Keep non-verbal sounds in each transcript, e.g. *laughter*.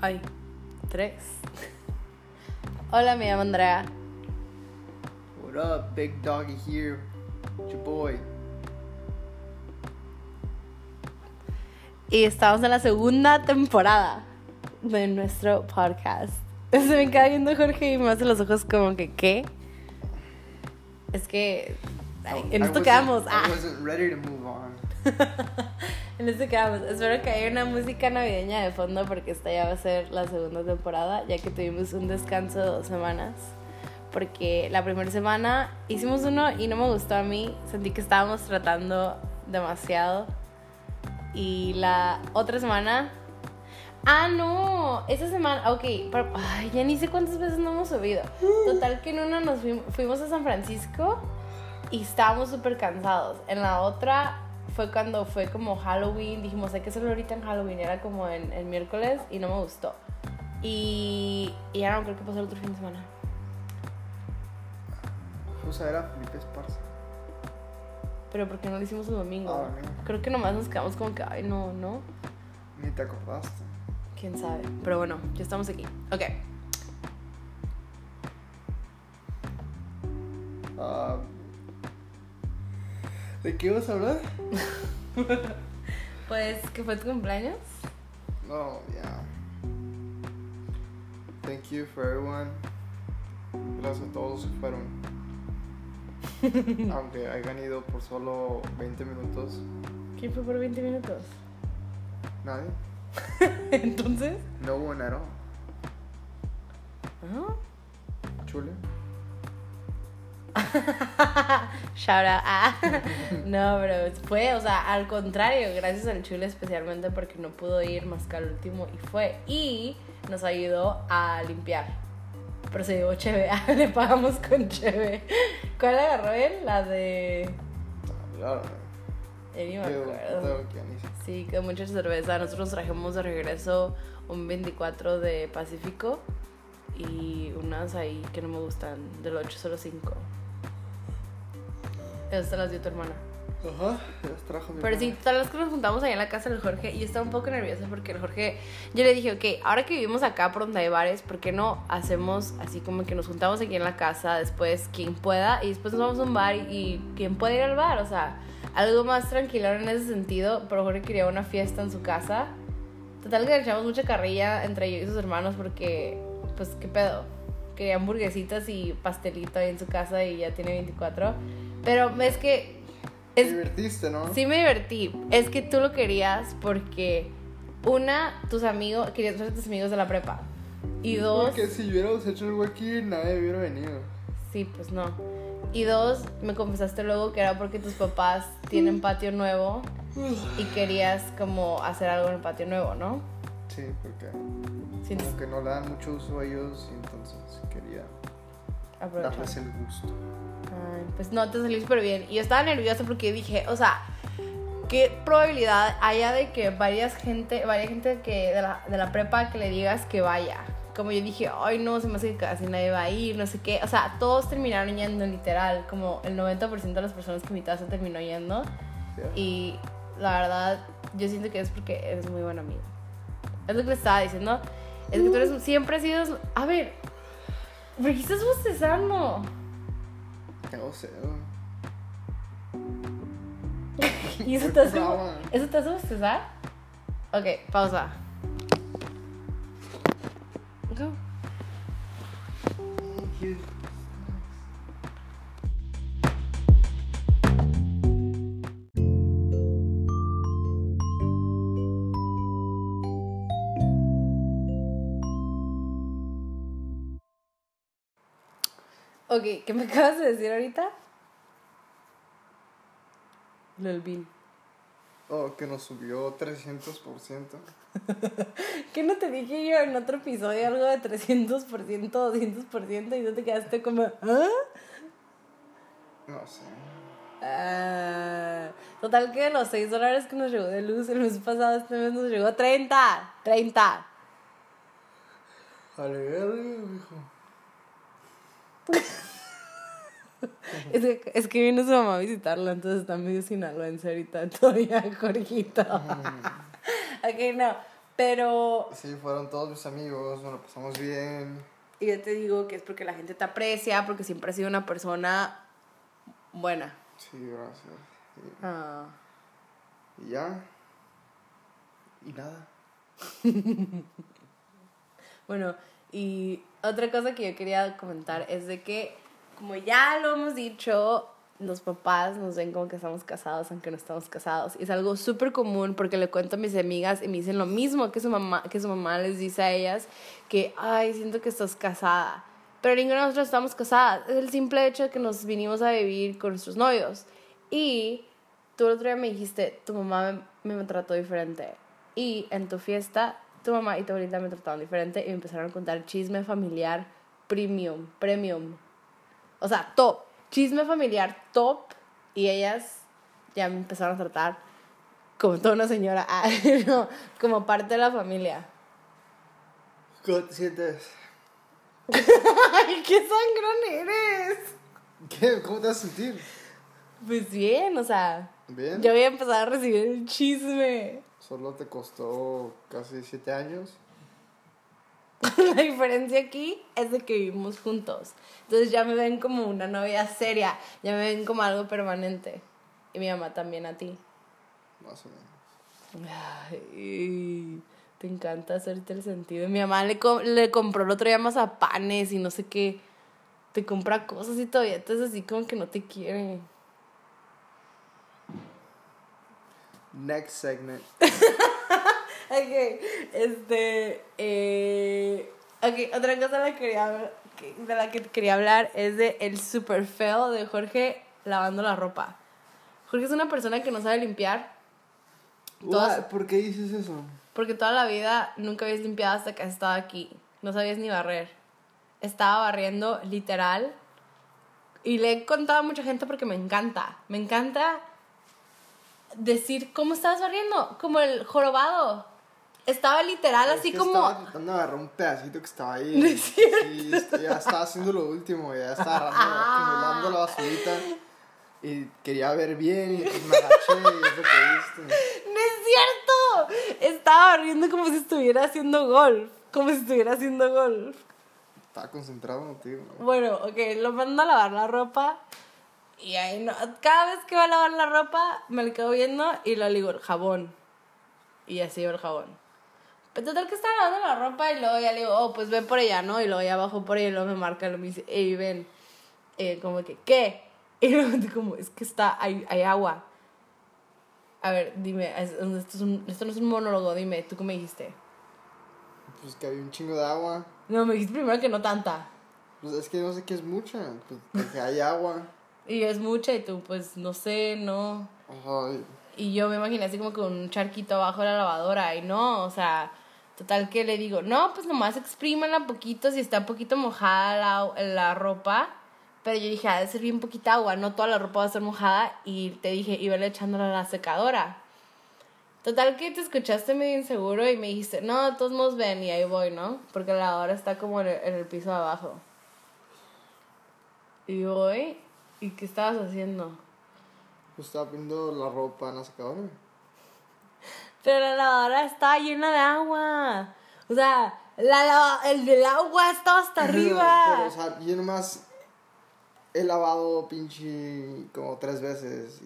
Ay, tres. Hola, me llamo Andrea. What up, big doggy here? It's your boy. Y estamos en la segunda temporada de nuestro podcast. *laughs* Se me queda viendo Jorge y me hace los ojos como que, ¿qué? Es que. ay, en I esto wasn't- quedamos. Ah. I wasn't ready to move on. *laughs* En esto quedamos. Espero que haya una música navideña de fondo porque esta ya va a ser la segunda temporada, ya que tuvimos un descanso de dos semanas. Porque la primera semana hicimos uno y no me gustó a mí. Sentí que estábamos tratando demasiado. Y la otra semana. Ah, no. Esa semana. Ok. ay, ya ni sé cuántas veces no hemos subido. Total que en una nos fuim- fuimos a San Francisco y estábamos súper cansados. En la otra fue cuando fue como Halloween. Dijimos, hay que hacerlo ahorita en Halloween. Era como en el miércoles y no me gustó. Y, y ya no creo que pasó el otro fin de semana. Fuimos a ver a Felipe Esparza. Pero ¿por qué no lo hicimos el domingo? Ah, bueno. Creo que nomás nos quedamos como que, ay, no, no. Ni te acordaste. Quién sabe. Pero bueno, ya estamos aquí. Ok. Ah, ¿De qué vas a hablar? *laughs* Pues, ¿qué fue tu cumpleaños? No, yeah. Thank you for everyone. Gracias a todos que fueron. *laughs* Aunque hayan ido por solo 20 minutos. ¿Quién fue por 20 minutos? Nadie. *laughs* Entonces. No one at all. ¿Ah? Chule. *laughs* Shout out. Ah. *laughs* No, pero fue, o sea, al contrario, gracias al chule especialmente porque no pudo ir más que al último y fue. Y nos ayudó a limpiar. Pero se llevó Cheve. Ah, *laughs* Le pagamos con Cheve. ¿Cuál agarró él? La de. Claro. Ni me acuerdo. Sí, con mucha cerveza. Nosotros trajimos de regreso un 24 de Pacífico y unas ahí que no me gustan, del 805. Esas te las dio tu hermana. Ajá, las trajo mi Pero sí, tal vez que nos juntamos ahí en la casa del Jorge y yo estaba un poco nerviosa porque el Jorge, yo le dije, ok, ahora que vivimos acá por donde hay bares, ¿por qué no hacemos así como que nos juntamos aquí en la casa, después quien pueda y después nos vamos a un bar y, y quien pueda ir al bar? O sea, algo más tranquilo en ese sentido, pero Jorge quería una fiesta en su casa. Total que le echamos mucha carrilla entre yo y sus hermanos porque, pues, ¿qué pedo? Quería hamburguesitas y pastelito ahí en su casa y ya tiene 24. Pero es que... Te Es, divertiste, ¿no? Sí me divertí. Es que tú lo querías porque una, tus amigos, querías ver a tus amigos de la prepa. Y dos, Porque si hubiéramos hecho algo aquí, nadie hubiera venido. sí, pues no. Y dos, me confesaste luego que era porque tus papás tienen patio nuevo y querías como hacer algo en el patio nuevo, ¿no? Sí, porque Sí, como que no le dan mucho uso a ellos y entonces quería aprovechar. darles el gusto. Ay, pues no, te salió súper bien. Y yo estaba nerviosa porque dije, o sea, ¿qué probabilidad haya de que varias gente, varias gente que de la, de la prepa que le digas que vaya? Como yo dije, ay no, se me hace que casi nadie va a ir, no sé qué. O sea, todos terminaron yendo literal, como el 90% de las personas que invitaste terminó yendo. ¿sí? Y la verdad, yo siento que es porque eres muy buen amigo. Es lo que le estaba diciendo. Es que tú eres, siempre has sido... A ver, ¿por qué estás bostezando? Sé. güey. *laughs* ¿Y eso te hace. ¿eso te hace bostezar? Ok, pausa. Go. Ok, ¿qué me *laughs* acabas de decir ahorita? Lo del bill. Oh, que nos subió 300%. *laughs* ¿Qué no te dije yo en otro episodio algo de 300%, 200% y tú te quedaste como, ¿ah? No sé. Ah, total que de los 6 dólares que nos llegó de luz el mes pasado, este mes nos llegó 30, 30. Vale, verga, hijo. *laughs* Es que, es que vino su mamá a visitarla, entonces está medio sinaloense ahorita *laughs* todavía, Jorgito. ok, no. Pero Sí, fueron todos mis amigos, nos lo pasamos bien. y yo te digo que es porque la gente te aprecia, porque siempre has sido una persona buena. Sí, gracias. Ah. Y ya. Y nada. *laughs* Bueno, y otra cosa que yo quería comentar es de que, como ya lo hemos dicho, los papás nos ven como que estamos casados, aunque no estamos casados. Y es algo súper común porque le cuento a mis amigas y me dicen lo mismo que su mamá, que su mamá les dice a ellas, que, ay, siento que estás casada. Pero ninguna de nosotros estamos casadas. Es el simple hecho de que nos vinimos a vivir con nuestros novios. Y tú el otro día me dijiste, tu mamá me, me trató diferente. Y en tu fiesta, tu mamá y tu abuelita me trataron diferente y me empezaron a contar chisme familiar premium, premium. O sea, top. Chisme familiar top. Y ellas ya me empezaron a tratar como toda una señora. *laughs* Ah, no, como parte de la familia. ¿Cómo te sientes? *laughs* ¡Ay, qué sangrón eres! ¿Qué? ¿Cómo te vas a sentir? Pues bien, o sea, ¿Bien? yo voy a empezar a recibir el chisme. Solo te costó casi siete años. *laughs* La diferencia aquí es de que vivimos juntos. Entonces ya me ven como una novia seria, ya me ven como algo permanente. Y mi mamá también a ti. Más o menos. Ay, te encanta hacerte el sentido. Mi mamá le, co- le compró el otro día mazapanes y no sé qué. Te compra cosas y todavía estás así como que no te quiere. Next segment. *laughs* Ok, este. Eh, ok, otra cosa de la, que quería, que- de la que quería hablar es de el super feo de Jorge lavando la ropa. Jorge es una persona que no sabe limpiar. Todas-? ¿Por qué dices eso? Porque toda la vida nunca habías limpiado hasta que has estado aquí. No sabías ni barrer. Estaba barriendo literal. Y le he contado a mucha gente porque me encanta. Me encanta decir cómo estabas barriendo. Como el jorobado. Estaba literal Es así como... Estaba tratando de agarrar un pedacito que estaba ahí. *laughs* No es ya estaba haciendo lo último, ya estaba agarrando, acumulando la basurita. Y quería ver bien y me agaché y es lo que viste. *laughs* ¡No es cierto! Estaba barriendo como si estuviera haciendo golf. Como si estuviera haciendo golf. Estaba concentrado contigo. Bueno, ok, lo mando a lavar la ropa. Y ahí no. Cada vez que va a lavar la ropa, me le quedo viendo y le digo el jabón. Y así va el jabón. Pero total que estaba lavando la ropa y luego ya le digo, oh, pues ven por ella, ¿no? Y luego ya bajo por ella y luego me marca y me dice, hey, ven. Eh, como que, ¿qué? *laughs* Y luego como, es que está, hay, hay agua. A ver, dime, es- esto, es un- esto no es un monólogo, dime, ¿tú qué me dijiste? Pues que había un chingo de agua. No, me dijiste primero que no tanta. Pues es que no sé qué es mucha. Pues que hay agua. Y es mucha y tú, pues, no sé, no. Ay, Y yo me imaginé así como con un charquito abajo de la lavadora y no, o sea, total que le digo, no, pues nomás exprímanla poquito si está un poquito mojada la, la ropa. Pero yo dije, ha de ser bien poquita agua, no toda la ropa va a estar mojada. Y te dije, iba echándola a la secadora. Total que te escuchaste medio inseguro y me dijiste, no, todos modos ven y ahí voy, ¿no? Porque la lavadora está como en el, en el piso de abajo. Y voy, ¿y qué estabas haciendo? pues estaba poniendo la ropa en la secadora. Pero la lavadora estaba llena de agua. O sea, la lava- el del agua estaba hasta *laughs* Pero, arriba. o sea, yo nomás he lavado pinche como tres veces.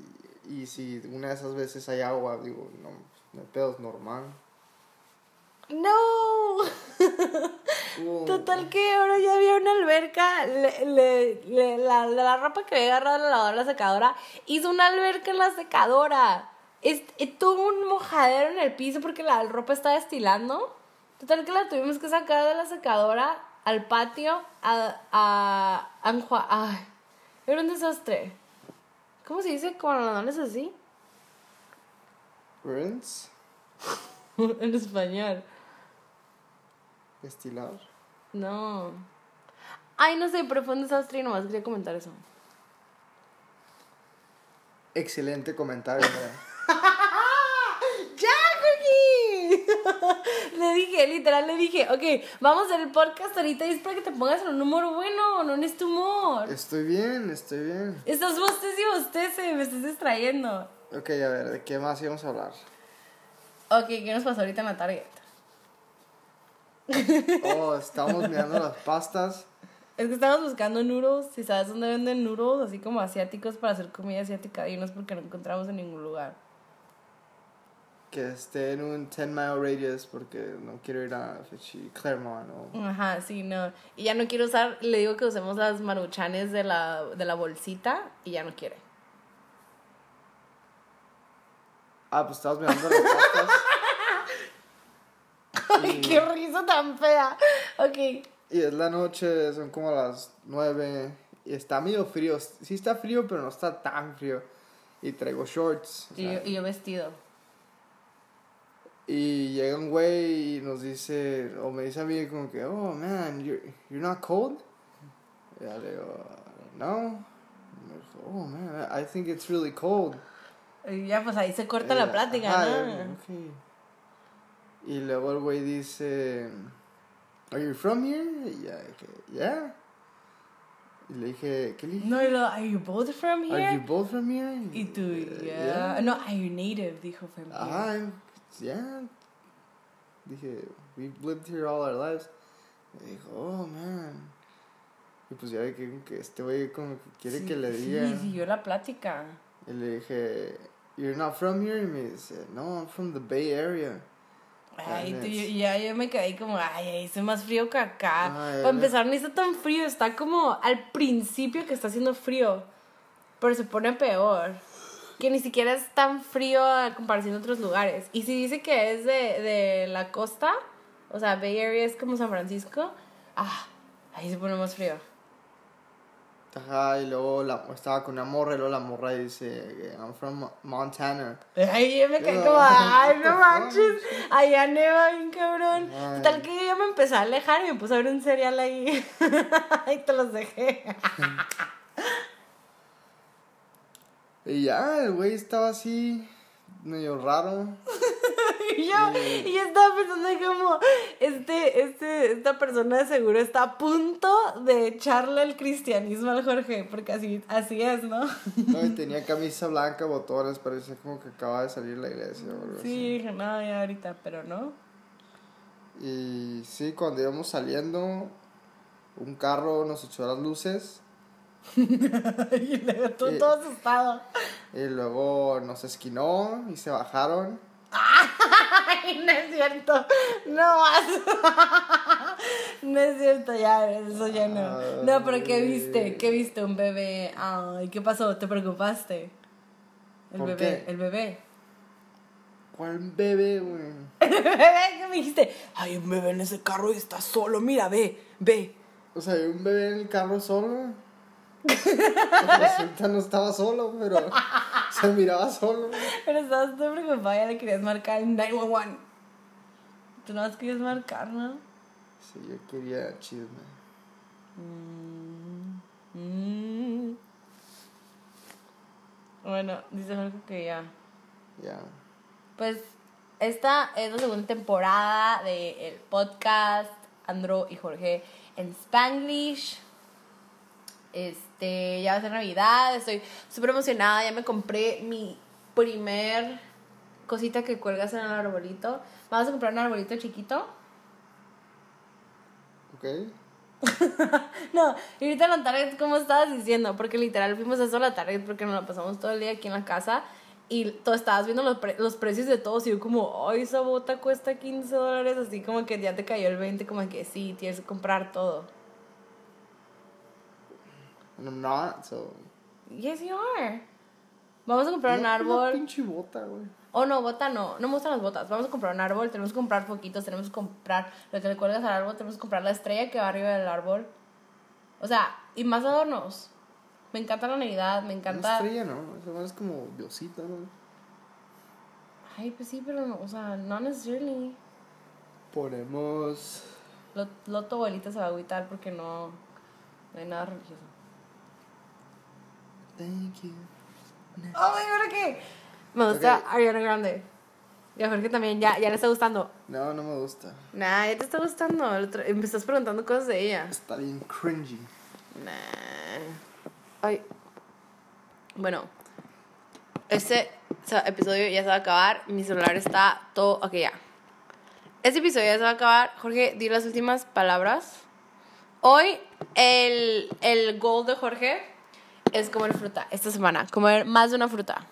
Y, y si una de esas veces hay agua, digo, no, hay pedo, es normal. No. Hubo- Total que ahora ya había una alberca. Le, le- le- la, la ropa que había agarrado la lavadora, la secadora, hizo una alberca en la secadora. Es, tuvo un mojadero en el piso porque la ropa estaba estilando. Total que la tuvimos que sacar de la secadora al patio a, a, Ay, era un desastre. ¿Cómo se dice cuando no es así? Rinse, *laughs* en español. Estilar. No. Ay, no sé, pero fue un desastre y nomás quería comentar eso. Excelente comentario, *laughs* *laughs* le dije, literal, le dije, ok, vamos a hacer el podcast ahorita y es para que te pongas en un humor bueno, no en este humor. Estoy bien, estoy bien. Estás bostez y bostece, me estás distrayendo. Ok, a ver, ¿de qué más íbamos a hablar? Ok, ¿qué nos pasó ahorita en la Target? Oh, estábamos mirando las pastas. Es que estamos buscando noodles, si sabes dónde venden noodles, así como asiáticos para hacer comida asiática, y no es porque no encontramos en ningún lugar. Que esté en un 10 mile radius porque no quiero ir a Claremont o... Ajá, sí, no. Y ya no quiero usar, le digo que usemos las maruchanes de la, de la bolsita y ya no quiere. Ah, pues estabas mirando las pastas. *laughs* Qué risa tan fea. Ok. Y es la noche, son como las 9 y está medio frío. Sí está frío, pero no está tan frío. Y traigo shorts. Y yo, y yo vestido. Y llega un güey y nos dice, o me dice a mí como que, oh man, you're, you're not cold? Y ya le digo, no. Y me dijo, oh man, I think it's really cold. Y ya, pues ahí se corta Y la ya, plática, ajá, ¿no? ok. Y luego el güey dice, are you from here? Y ya dije, yeah. Y le dije, ¿qué le dije? No, y luego, ¿are you both from Are you here? both from here? Y tú, "Uh, yeah. No, ¿are you native? Dijo from here. Ah, yeah. Dije, we've lived here all our lives. Y dijo, oh man. Y pues ya vi que, que este güey como que quiere Sí, que le sí, diga. siguió la plática. Y le dije, you're not from here? Y me dice, no, I'm from the Bay Area. Ay, tú, yes. y ya yo me quedé como, ay, hace más frío que acá. Ay, Para no. empezar, no está tan frío, está como al principio que está haciendo frío. Pero se pone peor. Que ni siquiera es tan frío a comparación de otros lugares. Y si dice que es de, de la costa, o sea, Bay Area es como San Francisco, ah, ahí se pone más frío. Ajá, y luego la, estaba con una morra y luego la morra dice, I'm from Montana. Ay, yo me Yeah, como, *laughs* ay, no manches, allá neva bien cabrón. Ay. Tal que yo me empecé a alejar y me puse a ver un cereal ahí. *laughs* y te los dejé. *laughs* Y ya, el güey estaba así, medio raro. *laughs* y yo, y yo estaba pensando como, este, este, esta persona de seguro está a punto de echarle el cristianismo al Jorge, porque así, así es, ¿no? No, y *laughs* tenía camisa blanca, botones, parecía como que acaba de salir de la iglesia o algo Sí, así. dije, no, ya ahorita, pero no. Y sí, cuando íbamos saliendo, un carro nos echó las luces *laughs* y luego tú Eh. todo asustado. y luego nos esquinó y se bajaron. Ay, no es cierto. No más. *laughs* No es cierto, ya, eso ya no. No, pero ¿qué viste? ¿Qué viste? Un bebé. Ay, ¿qué pasó? ¿Te preocupaste? El ¿Por bebé, qué? el bebé. ¿Cuál bebé, güey? *laughs* El bebé, ¿qué me dijiste? Hay un bebé en ese carro y está solo. Mira, ve, ve. O sea, había un bebé en el carro solo. *laughs* Resulta no estaba solo, pero *laughs* se miraba solo. Pero estabas todo preocupada, ya le querías marcar el 911. Tú no más querías marcar, ¿no? Sí, yo quería chisme. Mm. Bueno, dice Jorge que ya. Ya. Pues esta es la segunda temporada del podcast Andro y Jorge en Spanglish. Este, ya va a ser Navidad, estoy súper emocionada, ya me compré mi primer cosita que cuelgas en el arbolito. Vamos a comprar un arbolito chiquito. ¿Ok? *laughs* No, y ahorita en la Target, como estabas diciendo, porque literal fuimos a eso a la Target porque nos la pasamos todo el día aquí en la casa y tú estabas viendo los, pre- los precios de todos y yo como, ay, esa bota cuesta 15 dólares, así como que ya te cayó el 20, como que sí, tienes que comprar todo. And I'm not, so. Yes, you are. Vamos a comprar un Una árbol. pinche bota, güey. Oh, no, bota no. No me gustan las botas. Vamos a comprar un árbol, tenemos que comprar foquitos, tenemos que comprar lo que le cuelgas al árbol, tenemos que comprar la estrella que va arriba del árbol. O sea, y más adornos. Me encanta la Navidad, me Una encanta. estrella, ¿no? Eso es como Diosita, ¿no? Ay, pues sí, pero no, o sea, no necessarily. Ponemos. Lo, lo tu abuelita se va a agüitar porque no, no hay nada religioso. Thank you. Oh, ¿ahora qué? Me gusta Ok. Ariana Grande. Y a Jorge también, ya, ya le está gustando. No, no me gusta. Nah, ya te está gustando. Me estás preguntando cosas de ella. Está bien cringy. Nah. Ay. Bueno. Este episodio ya se va a acabar. Mi celular está todo. Ok, ya. este episodio ya se va a acabar. Jorge, di las últimas palabras. Hoy el, el goal de Jorge es comer fruta esta semana. Comer más de una fruta.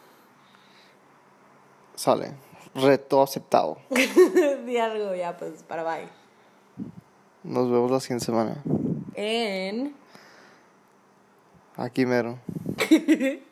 Sale. Reto aceptado. *laughs* di algo ya, pues, para bye. Nos vemos la siguiente semana. En... Aquí mero. *laughs*